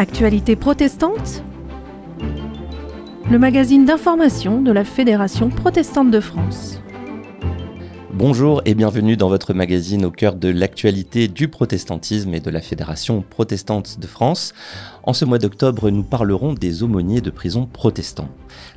Actualité protestante Le magazine d'information de la Fédération protestante de France. Bonjour et bienvenue dans votre magazine au cœur de l'actualité du protestantisme et de la Fédération protestante de France. En ce mois d'octobre, nous parlerons des aumôniers de prison protestants.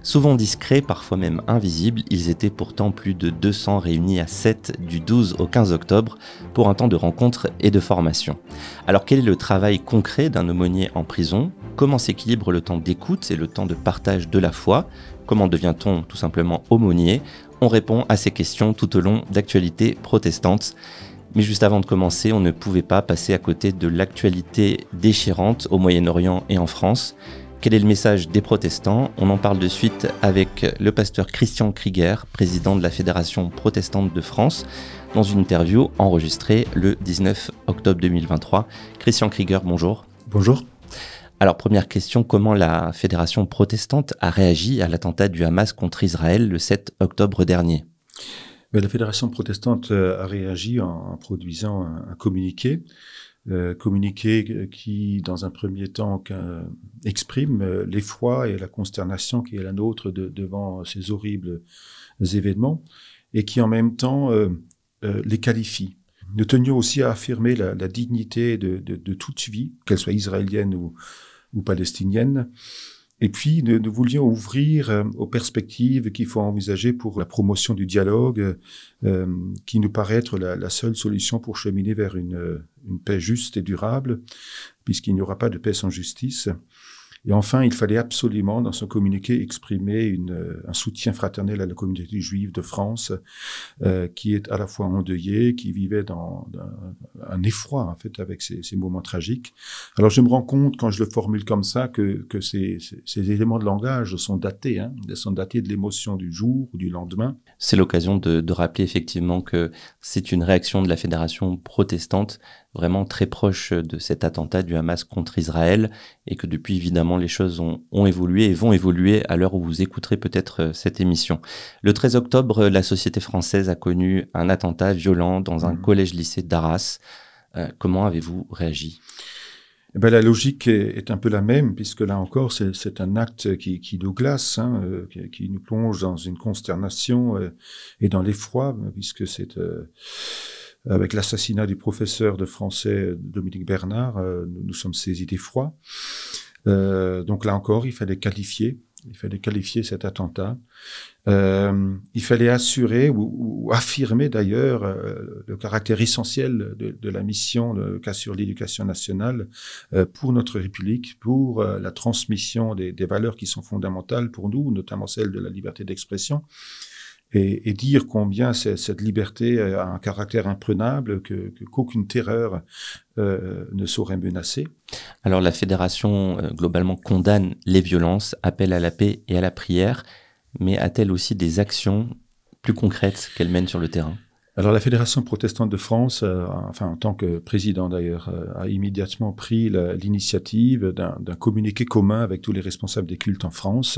Souvent discrets, parfois même invisibles, ils étaient pourtant plus de 200 réunis à 7 du 12 au 15 octobre pour un temps de rencontre et de formation. Alors quel est le travail concret d'un aumônier en prison? Comment s'équilibre le temps d'écoute et le temps de partage de la foi? Comment devient-on tout simplement aumônier? On répond à ces questions tout au long d'actualités protestantes. Mais juste avant de commencer, on ne pouvait pas passer à côté de l'actualité déchirante au Moyen-Orient et en France. Quel est le message des protestants? On en parle de suite avec le pasteur Christian Krieger, président de la Fédération protestante de France, dans une interview enregistrée le 19 octobre 2023. Christian Krieger, bonjour. Bonjour. Alors première question, comment la fédération protestante a réagi à l'attentat du Hamas contre Israël le 7 octobre dernier? Ben, La fédération protestante euh, a réagi en, produisant un, communiqué, euh, communiqué qui, dans un premier temps, exprime euh, l'effroi et la consternation qui est la nôtre devant ces horribles événements et qui en même temps les qualifie. Nous tenions aussi à affirmer la, dignité de toute vie, qu'elle soit israélienne ou, ou palestinienne. Et puis, nous, voulions ouvrir euh, aux perspectives qu'il faut envisager pour la promotion du dialogue, euh, qui nous paraît être la, seule solution pour cheminer vers une, une paix juste et durable, puisqu'il n'y aura pas de paix sans justice. Et enfin, il fallait absolument, dans son communiqué, exprimer euh, un soutien fraternel à la communauté juive de France, euh, qui est à la fois endeuillée, qui vivait dans, un, effroi, en fait, avec ces, moments tragiques. Alors, je me rends compte, quand je le formule comme ça, que, ces, éléments de langage sont datés, hein, sont datés de l'émotion du jour ou du lendemain. C'est l'occasion de rappeler effectivement que c'est une réaction de la fédération protestante vraiment très proche de cet attentat du Hamas contre Israël et que depuis évidemment les choses ont, ont évolué et vont évoluer à l'heure où vous écouterez peut-être euh, cette émission. Le 13 octobre, la société française a connu un attentat violent dans un mmh. collège-lycée d'Arras. Euh, comment avez-vous réagi? Eh ben, la logique est, un peu la même, puisque là encore, c'est un acte qui, qui nous glace, hein, euh, qui, qui, nous plonge dans une consternation et dans l'effroi, puisque c'est avec l'assassinat du professeur de français Dominique Bernard, euh, nous, sommes saisis d'effroi. Euh, donc là encore, il fallait qualifier, il fallait qualifier cet attentat. Euh, il fallait assurer ou, affirmer d'ailleurs euh, le caractère essentiel de, la mission sur l'éducation nationale euh, pour notre République, pour la transmission des, des, valeurs qui sont fondamentales pour nous, notamment celle de la liberté d'expression et, et, dire combien cette liberté a un caractère imprenable, que qu'aucune terreur euh, ne saurait menacer. Alors la fédération euh, globalement condamne les violences, appelle à la paix et à la prière, mais a-t-elle aussi des actions plus concrètes qu'elle mène sur le terrain? Alors la Fédération protestante de France, euh, enfin en tant que président d'ailleurs, euh, a immédiatement pris l'initiative d'un communiqué commun avec tous les responsables des cultes en France.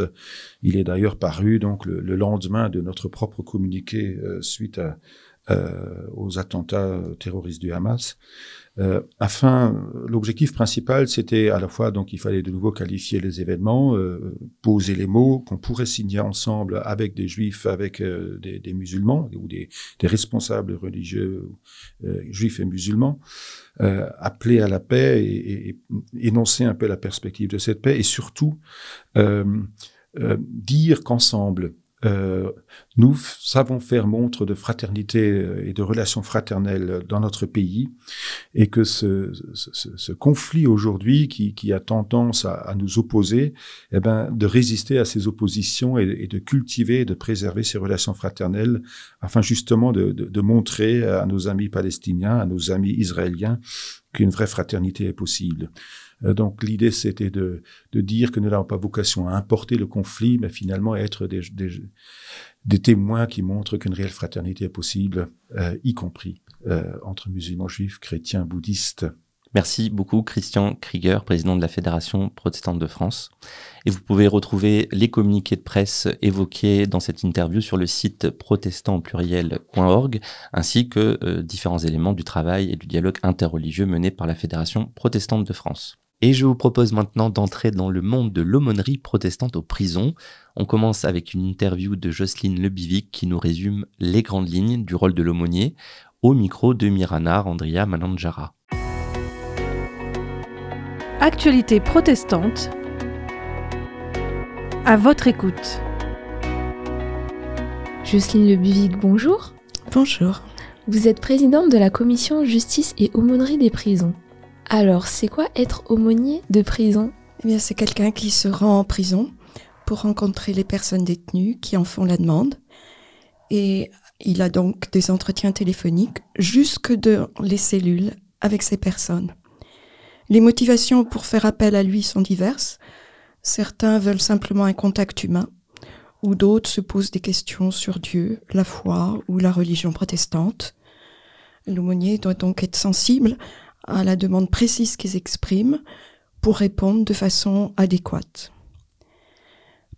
Il est d'ailleurs paru donc le, lendemain de notre propre communiqué euh, suite à, aux attentats terroristes du Hamas. Euh, afin, l'objectif principal, c'était à la fois donc il fallait de nouveau qualifier les événements, euh, poser les mots qu'on pourrait signer ensemble avec des juifs, avec euh, des, des, musulmans ou des, des responsables religieux euh, juifs et musulmans, appeler à la paix et, et, énoncer un peu la perspective de cette paix et surtout dire qu'ensemble euh, nous savons faire montre de fraternité euh, et de relations fraternelles dans notre pays et que ce, ce, ce conflit aujourd'hui qui, qui, a tendance à, à, nous opposer, eh ben, de résister à ces oppositions et, et, de cultiver et de préserver ces relations fraternelles afin justement de, de, de montrer à nos amis palestiniens, à nos amis israéliens qu'une vraie fraternité est possible. Euh, donc l'idée, c'était de, dire que nous n'avons pas vocation à importer le conflit, mais finalement être des, témoins qui montrent qu'une réelle fraternité est possible, euh, y compris euh, entre musulmans, juifs, chrétiens, bouddhistes. Merci beaucoup Christian Krieger, président de la Fédération protestante de France. Et vous pouvez retrouver les communiqués de presse évoqués dans cette interview sur le site protestantpluriel.org, ainsi que différents éléments du travail et du dialogue interreligieux mené par la Fédération protestante de France. Et je vous propose maintenant d'entrer dans le monde de l'aumônerie protestante aux prisons. On commence avec une interview de Jocelyne Lebivic qui nous résume les grandes lignes du rôle de l'aumônier au micro de Mirana Andrea Mananjara. Actualité protestante. À votre écoute. Jocelyne Lebivic, bonjour. Bonjour. Vous êtes présidente de la commission justice et aumônerie des prisons. Alors, c'est quoi être aumônier de prison? Eh bien, c'est quelqu'un qui se rend en prison pour rencontrer les personnes détenues qui en font la demande. Et il a donc des entretiens téléphoniques jusque dans les cellules avec ces personnes. Les motivations pour faire appel à lui sont diverses. Certains veulent simplement un contact humain, ou d'autres se posent des questions sur Dieu, la foi ou la religion protestante. L'aumônier doit donc être sensible à la demande précise qu'ils expriment pour répondre de façon adéquate.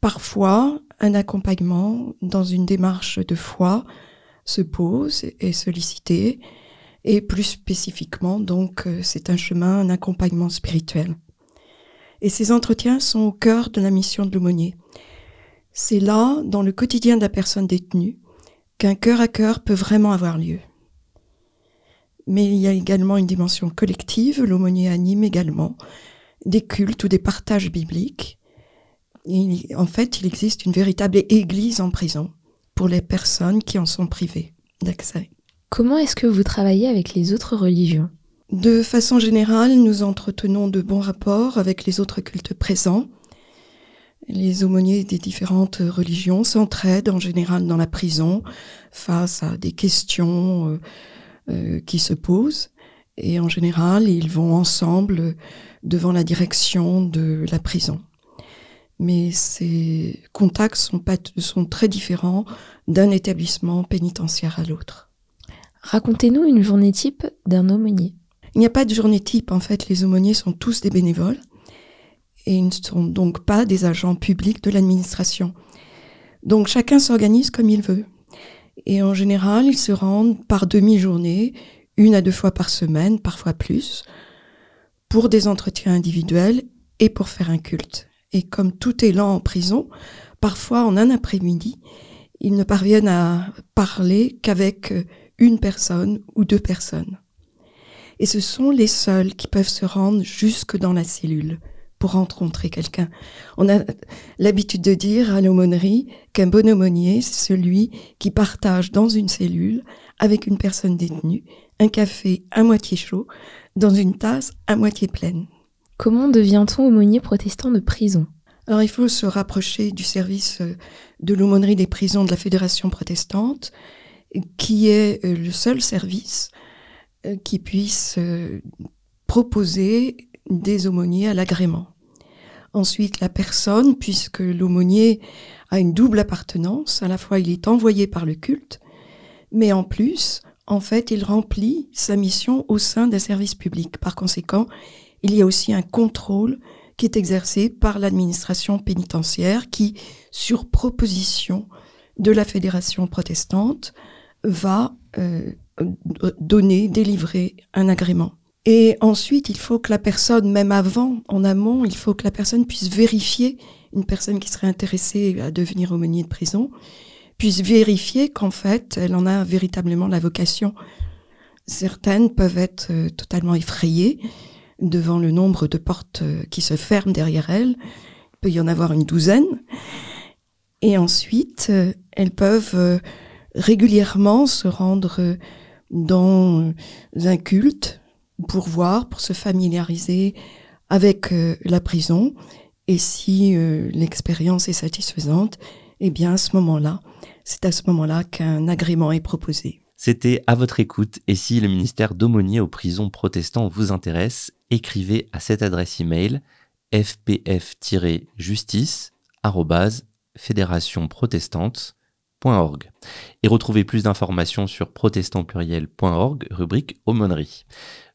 Parfois, un accompagnement dans une démarche de foi se pose et sollicité, et plus spécifiquement, donc, euh, c'est un chemin, un accompagnement spirituel. Et ces entretiens sont au cœur de la mission de l'aumônier. C'est là, dans le quotidien de la personne détenue, qu'un cœur à cœur peut vraiment avoir lieu mais il y a également une dimension collective. L'aumônier anime également des cultes ou des partages bibliques. en fait, il existe une véritable église en prison pour les personnes qui en sont privées d'accès. Comment est-ce que vous travaillez avec les autres religions? De façon générale, nous entretenons de bons rapports avec les autres cultes présents. Les aumôniers des différentes religions s'entraident en général dans la prison face à des questions euh, euh, qui se posent. Et en général, ils vont ensemble devant la direction de la prison. Mais ces contacts sont, pas, sont très différents d'un établissement pénitentiaire à l'autre. Racontez-nous une journée type d'un aumônier. Il n'y a pas de journée type. En fait, les aumôniers sont tous des bénévoles et ils ne sont donc pas des agents publics de l'administration. Donc chacun s'organise comme il veut. Et en général, ils se rendent par demi-journée, une à deux fois par semaine, parfois plus, pour des entretiens individuels et pour faire un culte. Et comme tout est lent en prison, parfois en un après-midi, ils ne parviennent à parler qu'avec une personne ou deux personnes. Et ce sont les seuls qui peuvent se rendre jusque dans la cellule pour rencontrer quelqu'un. On a l'habitude de dire à l'aumônerie qu'un bon aumônier, c'est celui qui partage dans une cellule avec une personne détenue un café à moitié chaud dans une tasse à moitié pleine. Comment devient-on aumônier protestant de prison? Alors il faut se rapprocher du service euh, de l'aumônerie des prisons de la Fédération protestante, qui est euh, le seul service euh, qui puisse proposer des aumôniers à l'agrément. Ensuite, la personne, puisque l'aumônier a une double appartenance, à la fois il est envoyé par le culte, mais en plus, en fait, il remplit sa mission au sein d'un service public. Par conséquent, il y a aussi un contrôle qui est exercé par l'administration pénitentiaire qui, sur proposition de la fédération protestante, va euh, donner, délivrer un agrément. Et ensuite, il faut que la personne, même avant, en amont, il faut que la personne puisse vérifier, une personne qui serait intéressée à devenir aumônier de prison, puisse vérifier qu'en fait, elle en a véritablement la vocation. Certaines peuvent être euh, totalement effrayées devant le nombre de portes euh, qui se ferment derrière elles. Il peut y en avoir une douzaine. Et ensuite, euh, elles peuvent régulièrement se rendre dans un culte pour voir, pour se familiariser avec euh, la prison. Et si euh, l'expérience est satisfaisante, eh bien à ce moment-là, c'est à ce moment-là qu'un agrément est proposé. C'était à votre écoute et si le ministère d'aumônier aux prisons protestants vous intéresse, écrivez à cette adresse email fpf-justice et retrouvez plus d'informations sur protestantpluriel.org, rubrique aumônerie.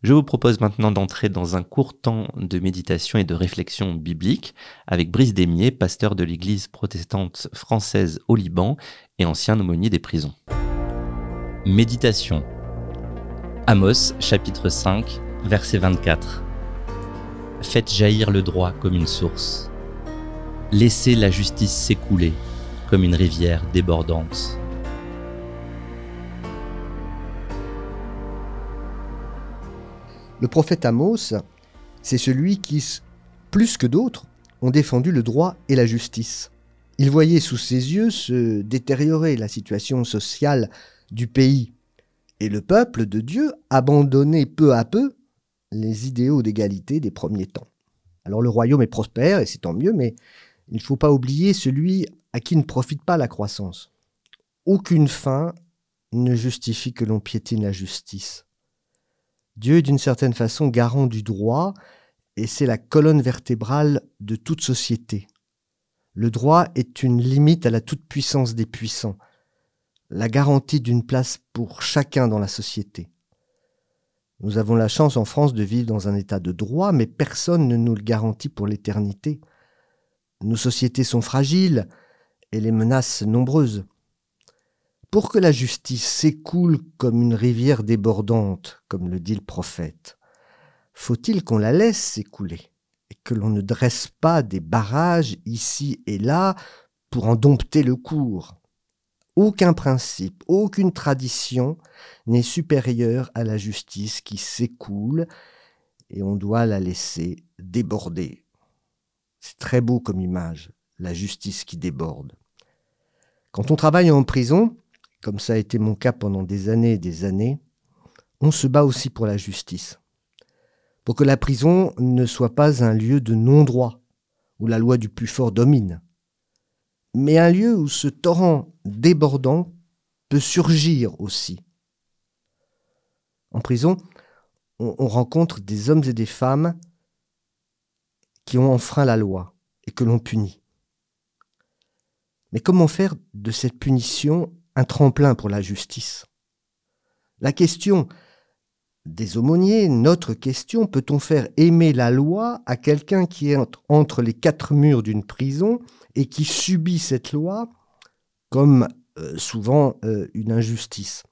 Je vous propose maintenant d'entrer dans un court temps de méditation et de réflexion biblique avec Brice Démier, pasteur de l'église protestante française au Liban et ancien aumônier des prisons. Méditation. Amos chapitre 5, verset 24. faites jaillir le droit comme une source. Laissez la justice s'écouler comme une rivière débordante. Le prophète Amos, c'est celui qui, plus que d'autres, ont défendu le droit et la justice. Il voyait sous ses yeux se détériorer la situation sociale du pays et le peuple de Dieu abandonnait peu à peu les idéaux d'égalité des premiers temps. Alors le royaume est prospère et c'est tant mieux, mais il ne faut pas oublier celui à qui ne profite pas la croissance. Aucune fin ne justifie que l'on piétine la justice. Dieu est d'une certaine façon garant du droit et c'est la colonne vertébrale de toute société. Le droit est une limite à la toute-puissance des puissants, la garantie d'une place pour chacun dans la société. Nous avons la chance en France de vivre dans un état de droit, mais personne ne nous le garantit pour l'éternité. Nos sociétés sont fragiles et les menaces nombreuses. Pour que la justice s'écoule comme une rivière débordante, comme le dit le prophète, faut-il qu'on la laisse s'écouler et que l'on ne dresse pas des barrages ici et là pour en dompter le cours? Aucun principe, aucune tradition n'est supérieur à la justice qui s'écoule et on doit la laisser déborder. C'est très beau comme image, la justice qui déborde. Quand on travaille en prison, comme ça a été mon cas pendant des années et des années, on se bat aussi pour la justice. Pour que la prison ne soit pas un lieu de non-droit, où la loi du plus fort domine, mais un lieu où ce torrent débordant peut surgir aussi. En prison, on, rencontre des hommes et des femmes qui ont enfreint la loi et que l'on punit. Mais comment faire de cette punition un tremplin pour la justice? La question des aumôniers, notre question, peut-on faire aimer la loi à quelqu'un qui est entre les quatre murs d'une prison et qui subit cette loi comme euh, souvent euh, une injustice?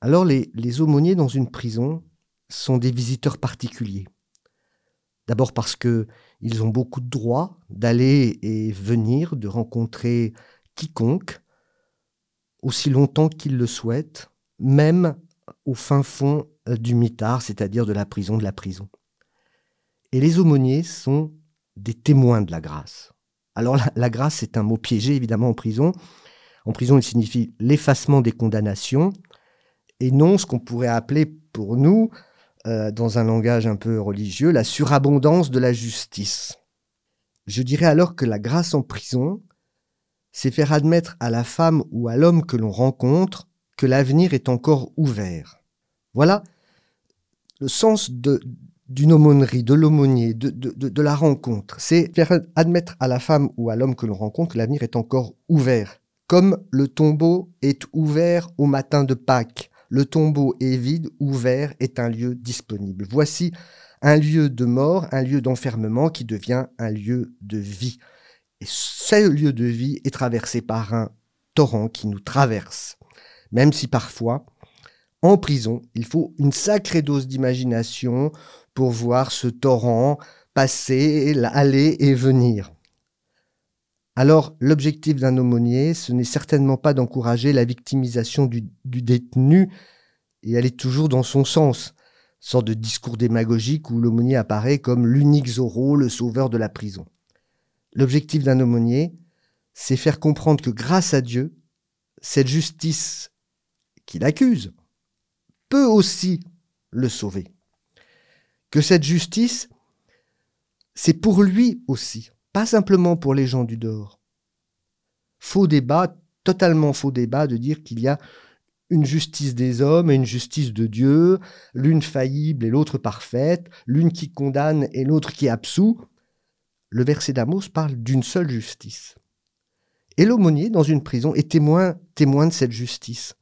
Alors les, les aumôniers dans une prison sont des visiteurs particuliers. D'abord parce qu'ils ont beaucoup de droits d'aller et venir, de rencontrer quiconque, aussi longtemps qu'ils le souhaitent, même au fin fond euh, du mitard, c'est-à-dire de la prison de la prison. Et les aumôniers sont des témoins de la grâce. Alors la, grâce, c'est un mot piégé évidemment en prison. En prison, il signifie l'effacement des condamnations et non ce qu'on pourrait appeler pour nous, euh, dans un langage un peu religieux, la surabondance de la justice. Je dirais alors que la grâce en prison, c'est faire admettre à la femme ou à l'homme que l'on rencontre que l'avenir est encore ouvert. Voilà le sens d'une aumônerie, de l'aumônier, de, de, la rencontre. C'est faire admettre à la femme ou à l'homme que l'on rencontre que l'avenir est encore ouvert. Comme le tombeau est ouvert au matin de Pâques. Le tombeau est vide, ouvert est un lieu disponible. Voici un lieu de mort, un lieu d'enfermement qui devient un lieu de vie. Et ce lieu de vie est traversé par un torrent qui nous traverse. Même si parfois, en prison, il faut une sacrée dose d'imagination pour voir ce torrent passer, aller et venir. Alors, l'objectif d'un aumônier, ce n'est certainement pas d'encourager la victimisation du, détenu, et elle est toujours dans son sens, sorte de discours démagogique où l'aumônier apparaît comme l'unique Zorro, le sauveur de la prison. L'objectif d'un aumônier, c'est faire comprendre que grâce à Dieu, cette justice qu'il accuse peut aussi le sauver. Que cette justice, c'est pour lui aussi, pas simplement pour les gens du dehors. Faux débat, totalement faux débat de dire qu'il y a une justice des hommes et une justice de Dieu, l'une faillible et l'autre parfaite, l'une qui condamne et l'autre qui absout. Le verset d'Amos parle d'une seule justice. Et l'aumônier, dans une prison, est témoin, témoin de cette justice.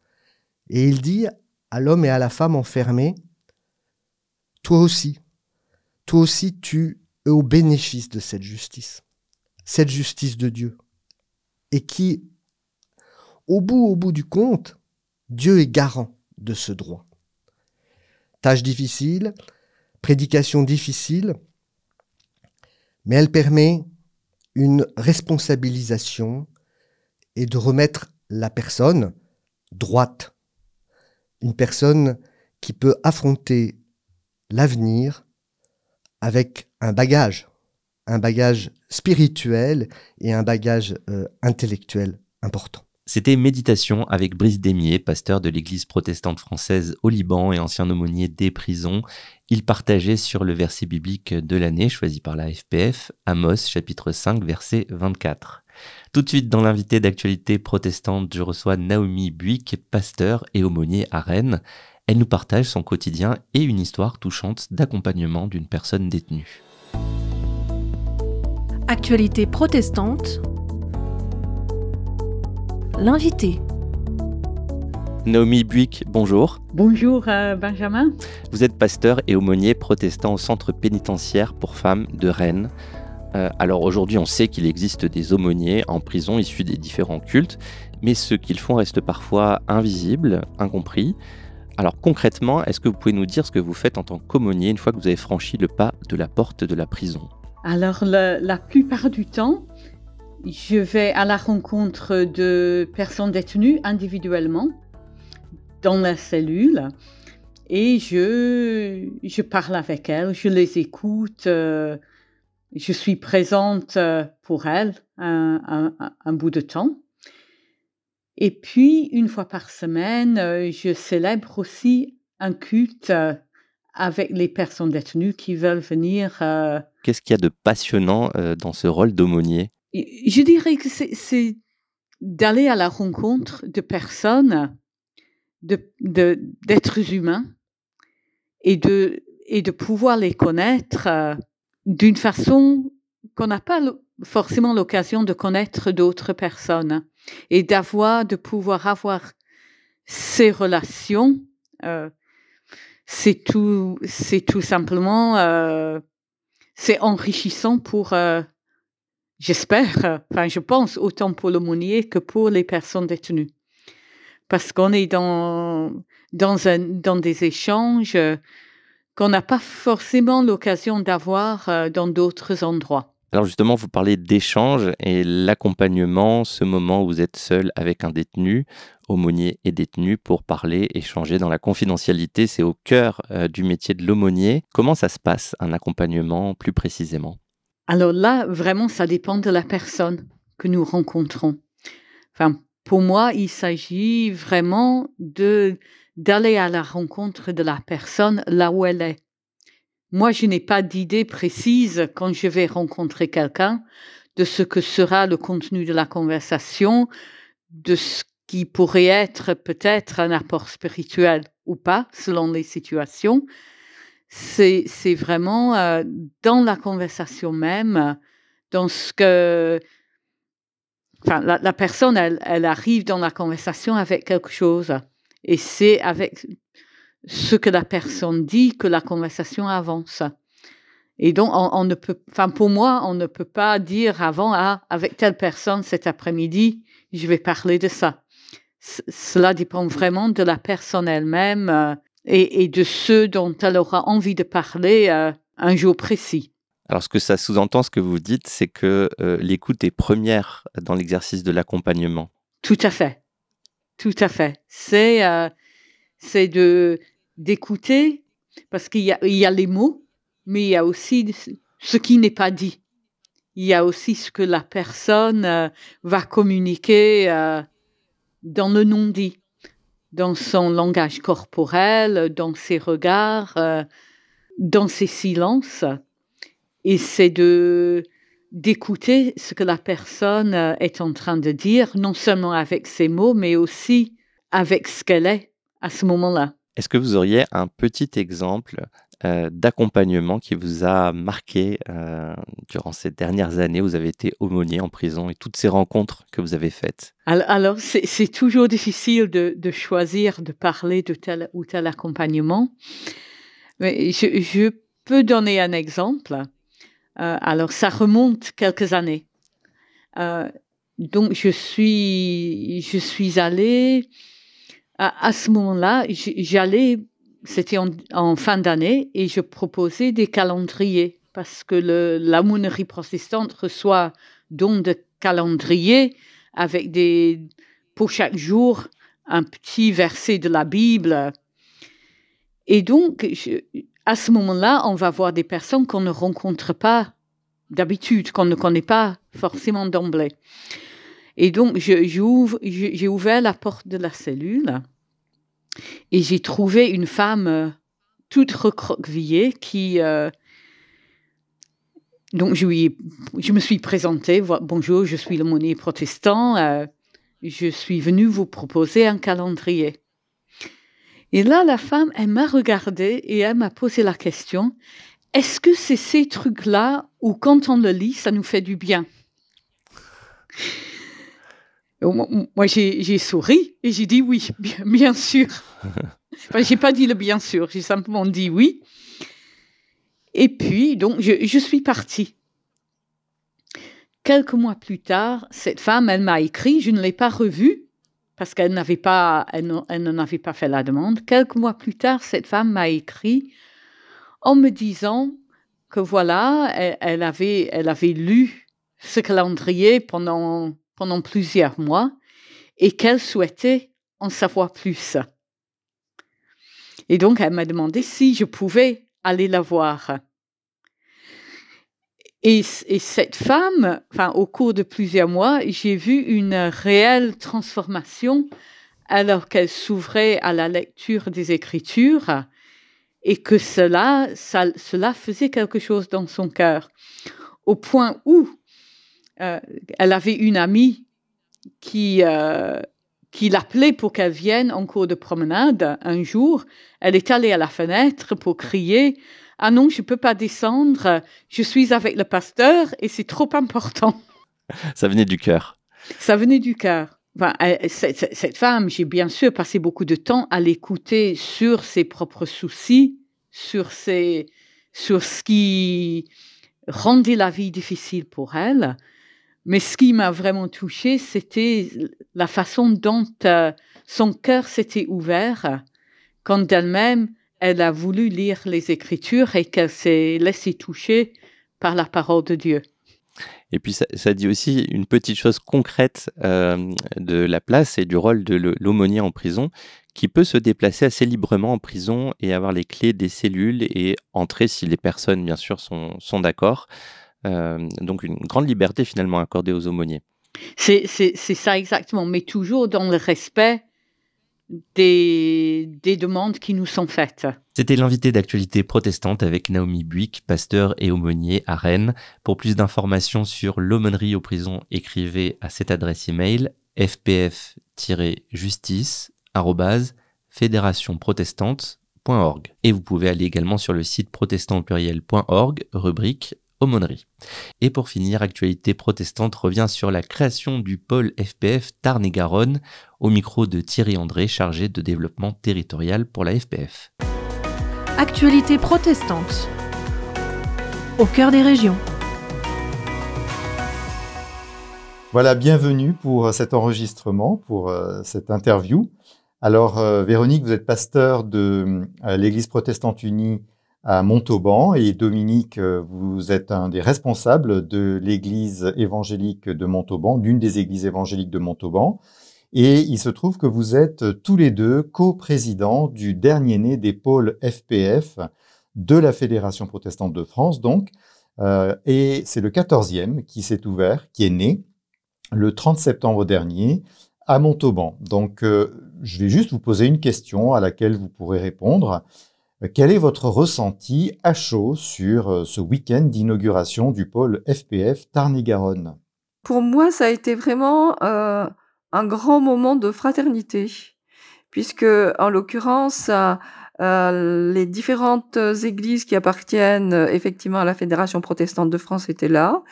Et il dit à l'homme et à la femme enfermés, toi aussi, toi aussi tu au bénéfice de cette justice, cette justice de Dieu, et qui, au bout, au bout du compte, Dieu est garant de ce droit. Tâche difficile, Prédication difficile, mais elle permet une responsabilisation et de remettre la personne droite. Une personne qui peut affronter l'avenir avec un bagage, un bagage spirituel et un bagage euh, intellectuel important. C'était Méditation avec Brice Démier, pasteur de l'église protestante française au Liban et ancien aumônier des prisons. Il partageait sur le verset biblique de l'année choisi par la FPF, Amos chapitre 5 verset 24. Tout de suite dans l'invité d'actualité protestante, je reçois Naomi Buick, pasteur et aumônier à Rennes. Elle nous partage son quotidien et une histoire touchante d'accompagnement d'une personne détenue. Actualité protestante l'invité. Naomi Buick, bonjour. Bonjour euh, Benjamin. Vous êtes pasteur et aumônier protestant au centre pénitentiaire pour femmes de Rennes. Euh, alors aujourd'hui on sait qu'il existe des aumôniers en prison issus des différents cultes, mais ce qu'ils font reste parfois invisible, incompris. Alors concrètement, est-ce que vous pouvez nous dire ce que vous faites en tant qu'aumônier une fois que vous avez franchi le pas de la porte de la prison? Alors la plupart du temps, je vais à la rencontre de personnes détenues individuellement dans la cellule et je, je parle avec elles, je les écoute, euh, je suis présente pour elles un, bout de temps. Et puis, une fois par semaine, je célèbre aussi un culte avec les personnes détenues qui veulent venir. Euh, Qu'est-ce qu'il y a de passionnant euh, dans ce rôle d'aumônier? Je dirais que c'est d'aller à la rencontre de personnes, d'êtres de, humains, et de, et de pouvoir les connaître euh, d'une façon qu'on n'a pas forcément l'occasion de connaître d'autres personnes, et d'avoir, de pouvoir avoir ces relations. Euh, c'est tout, c'est tout simplement, euh, c'est enrichissant pour j'espère, enfin je pense autant pour l'aumônier que pour les personnes détenues. Parce qu'on est dans, dans, un, dans des échanges qu'on n'a pas forcément l'occasion d'avoir euh, dans d'autres endroits. Alors justement, vous parlez d'échange et l'accompagnement, ce moment où vous êtes seul avec un détenu, aumônier et détenu, pour parler, échanger dans la confidentialité, c'est au cœur euh, du métier de l'aumônier. Comment ça se passe, un accompagnement plus précisément? Alors là, vraiment, ça dépend de la personne que nous rencontrons. Enfin, pour moi, il s'agit vraiment d'aller à la rencontre de la personne là où elle est. Moi, je n'ai pas d'idée précise quand je vais rencontrer quelqu'un de ce que sera le contenu de la conversation, de ce qui pourrait être peut-être un apport spirituel ou pas, selon les situations c'est vraiment euh, dans la conversation même, dans ce que... La, personne, elle, arrive dans la conversation avec quelque chose. Et c'est avec ce que la personne dit que la conversation avance. Et donc, on, ne peut, enfin, pour moi, on ne peut pas dire avant, ah, avec telle personne cet après-midi, je vais parler de ça. cela dépend vraiment de la personne elle-même. Euh, et, de ceux dont elle aura envie de parler euh, un jour précis. Alors ce que ça sous-entend, ce que vous dites, c'est que euh, l'écoute est première dans l'exercice de l'accompagnement. Tout à fait, tout à fait. C'est c'est de d'écouter parce qu'il y a, il y a les mots, mais il y a aussi ce qui n'est pas dit. Il y a aussi ce que la personne va communiquer dans le non-dit dans son langage corporel, dans ses regards, euh, dans ses silences. Et c'est de d'écouter ce que la personne euh, est en train de dire, non seulement avec ses mots, mais aussi avec ce qu'elle est à ce moment-là. Est-ce que vous auriez un petit exemple euh, d'accompagnement qui vous a marqué euh, durant ces dernières années Vous avez été aumônier en prison et toutes ces rencontres que vous avez faites? Alors, c'est toujours difficile de, choisir de parler de tel ou tel accompagnement. Mais je, peux donner un exemple. Euh, alors, ça remonte quelques années. donc, je suis, je suis allée, à, ce moment-là, j'allais c'était en, fin d'année et je proposais des calendriers parce que le, l'aumônerie protestante reçoit donc de calendriers avec des, pour chaque jour un petit verset de la Bible. Et donc, à ce moment-là, on va voir des personnes qu'on ne rencontre pas d'habitude, qu'on ne connaît pas forcément d'emblée. Et donc, j'ai ouvert la porte de la cellule et j'ai trouvé une femme euh, toute recroquevillée qui. Euh, donc, je, me suis présentée. Bonjour, je suis le monnaie protestant. Euh, je suis venue vous proposer un calendrier. Et là, la femme, elle m'a regardée et elle m'a posé la question est-ce que c'est ces trucs-là où, quand on le lit, ça nous fait du bien? Moi, j'ai souri et j'ai dit oui, bien, sûr. enfin, j'ai pas dit le bien sûr, j'ai simplement dit oui. Et puis, donc, je, suis partie. Quelques mois plus tard, cette femme, elle m'a écrit, je ne l'ai pas revue parce qu'elle n'avait pas, elle n'en avait pas fait la demande. Quelques mois plus tard, cette femme m'a écrit en me disant que voilà, elle, avait, elle avait lu ce calendrier pendant, pendant plusieurs mois et qu'elle souhaitait en savoir plus. Et donc, elle m'a demandé si je pouvais aller la voir. Et, et, cette femme, enfin, au cours de plusieurs mois, j'ai vu une réelle transformation alors qu'elle s'ouvrait à la lecture des Écritures et que cela, cela faisait quelque chose dans son cœur, au point où euh, elle avait une amie qui, euh, qui l'appelait pour qu'elle vienne en cours de promenade un jour. Elle est allée à la fenêtre pour crier Ah non, je ne peux pas descendre, je suis avec le pasteur et c'est trop important. Ça venait du cœur. Ça venait du cœur. cette, cette, femme, j'ai bien sûr passé beaucoup de temps à l'écouter sur ses propres soucis, sur, ses, sur ce qui rendait la vie difficile pour elle. Mais ce qui m'a vraiment touchée, c'était la façon dont euh, son cœur s'était ouvert quand elle-même, elle a voulu lire les Écritures et qu'elle s'est laissée toucher par la parole de Dieu. Et puis ça, dit aussi une petite chose concrète euh, de la place et du rôle de l'aumônier en prison, qui peut se déplacer assez librement en prison et avoir les clés des cellules et entrer si les personnes, bien sûr, sont d'accord. Euh, donc une grande liberté finalement accordée aux aumôniers. C'est ça exactement, mais toujours dans le respect des, des demandes qui nous sont faites. C'était l'invité d'actualité protestante avec Naomi Buick, pasteur et aumônier à Rennes. Pour plus d'informations sur l'aumônerie aux prisons, écrivez à cette adresse email fpf-justice fédérationprotestante.org. Et vous pouvez aller également sur le site protestantpluriel.org, rubrique aumônerie. Et pour finir, Actualité protestante revient sur la création du pôle FPF Tarn-et-Garonne au micro de Thierry André, chargé de développement territorial pour la FPF. Actualité protestante au cœur des régions. Voilà, bienvenue pour cet enregistrement, pour euh, cette interview. Alors, euh, Véronique, vous êtes pasteur de euh, l'Église protestante unie à Montauban et Dominique, euh, vous êtes un des responsables de l'Église évangélique de Montauban, d'une des églises évangéliques de Montauban. Et il se trouve que vous êtes tous les deux co-présidents du dernier né des pôles FPF de la Fédération protestante de France, donc. et c'est le 14e qui s'est ouvert, qui est né le 30 septembre dernier à Montauban. Donc, je vais juste vous poser une question à laquelle vous pourrez répondre. Quel est votre ressenti à chaud sur euh, ce week-end d'inauguration du pôle FPF Tarn-et-Garonne? Pour moi, ça a été vraiment euh, un grand moment de fraternité, puisque en l'occurrence, euh, les différentes églises qui appartiennent effectivement à la Fédération protestante de France étaient là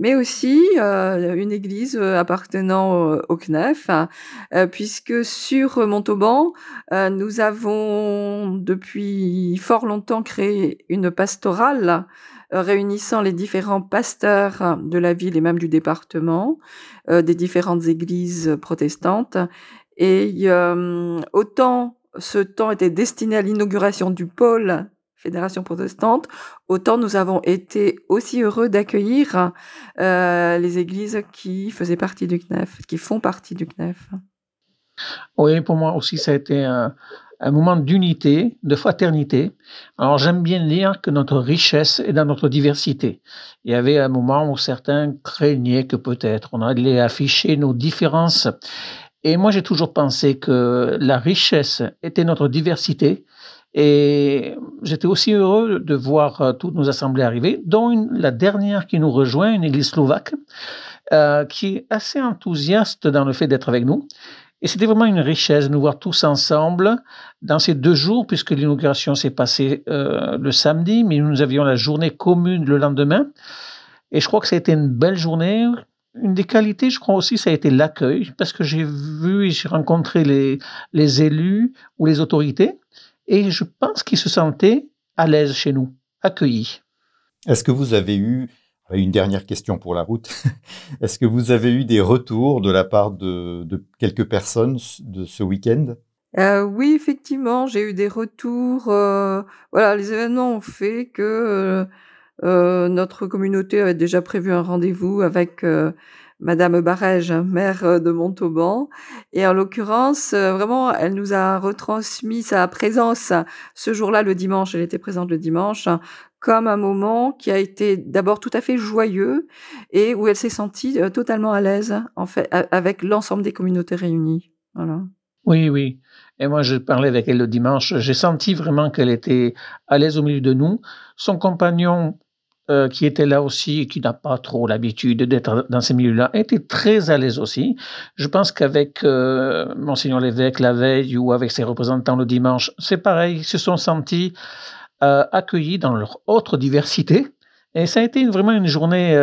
mais aussi euh, une église euh, appartenant au, CNEF, hein, euh, puisque sur Montauban, nous avons depuis fort longtemps créé une pastorale réunissant les différents pasteurs de la ville et même du département, des différentes églises protestantes. Et autant ce temps était destiné à l'inauguration du pôle Fédération protestante, autant nous avons été aussi heureux d'accueillir euh, les églises qui faisaient partie du CNEF, qui font partie du CNEF. Oui, pour moi aussi, ça a été un, un moment d'unité, de fraternité. Alors j'aime bien dire que notre richesse est dans notre diversité. Il y avait un moment où certains craignaient que peut-être on allait afficher nos différences. Et moi j'ai toujours pensé que la richesse était notre diversité et j'étais aussi heureux de voir euh, toutes nos assemblées arriver, dont la dernière qui nous rejoint, une église slovaque, euh, qui est assez enthousiaste dans le fait d'être avec nous. Et c'était vraiment une richesse de nous voir tous ensemble dans ces deux jours, puisque l'inauguration s'est passée euh, le samedi, mais nous avions la journée commune le lendemain. Et je crois que ça a été une belle journée. Une des qualités, je crois aussi, ça a été l'accueil, parce que j'ai vu et j'ai rencontré les élus ou les autorités et je pense qu'ils se sentaient à l'aise chez nous, accueillis. Est-ce que vous avez eu, une dernière question pour la route, est-ce que vous avez eu des retours de la part de, quelques personnes de ce week-end? Euh, oui, effectivement, j'ai eu des retours. Euh, voilà, les événements ont fait que euh, notre communauté avait déjà prévu un rendez-vous avec Madame Barège, maire euh, de Montauban. Et en l'occurrence, euh, vraiment, elle nous a retransmis sa présence ce jour-là, le dimanche. Elle était présente le dimanche comme un moment qui a été d'abord tout à fait joyeux et où elle s'est sentie euh, totalement à l'aise en fait avec l'ensemble des communautés réunies. Voilà. Oui, oui. Et moi, je parlais avec elle le dimanche. J'ai senti vraiment qu'elle était à l'aise au milieu de nous. Son compagnon euh, qui était là aussi et qui n'a pas trop l'habitude d'être dans ces milieux-là, était très à l'aise aussi. Je pense qu'avec euh, Monseigneur l'évêque la veille ou avec ses représentants le dimanche, c'est pareil, ils se sont sentis euh, accueillis dans leur autre diversité. Et ça a été vraiment une journée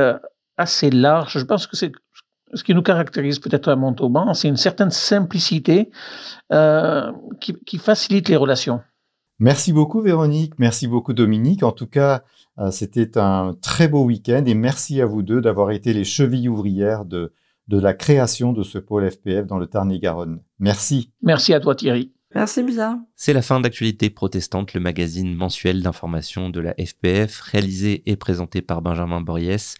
assez large. Je pense que c'est ce qui nous caractérise peut-être à Montauban, c'est une certaine simplicité qui, qui facilite les relations. Merci beaucoup Véronique, merci beaucoup Dominique. En tout cas, euh, c'était un très beau week-end et merci à vous deux d'avoir été les chevilles ouvrières de, de la création de ce pôle FPF dans le Tarn-et-Garonne. Merci. Merci à toi Thierry. Merci bien. C'est la fin d'Actualité protestante, le magazine mensuel d'information de la FPF, réalisé et présenté par Benjamin Boriès.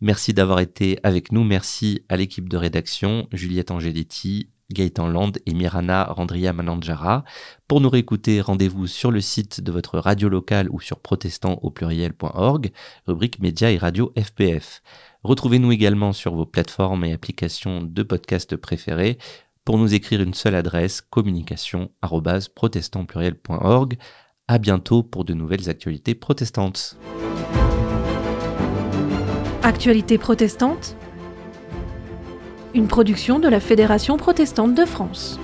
Merci d'avoir été avec nous. Merci à l'équipe de rédaction, Juliette Angeletti, Gaëtan Land et Mirana Randria Mananjara. Pour nous réécouter, rendez-vous sur le site de votre radio locale ou sur protestant au pluriel.org, rubrique médias et radio FPF. Retrouvez-nous également sur vos plateformes et applications de podcast préférées. Pour nous écrire une seule adresse, communication@protestantpluriel.org. À bientôt pour de nouvelles actualités protestantes. Actualité protestante une production de la Fédération protestante de France.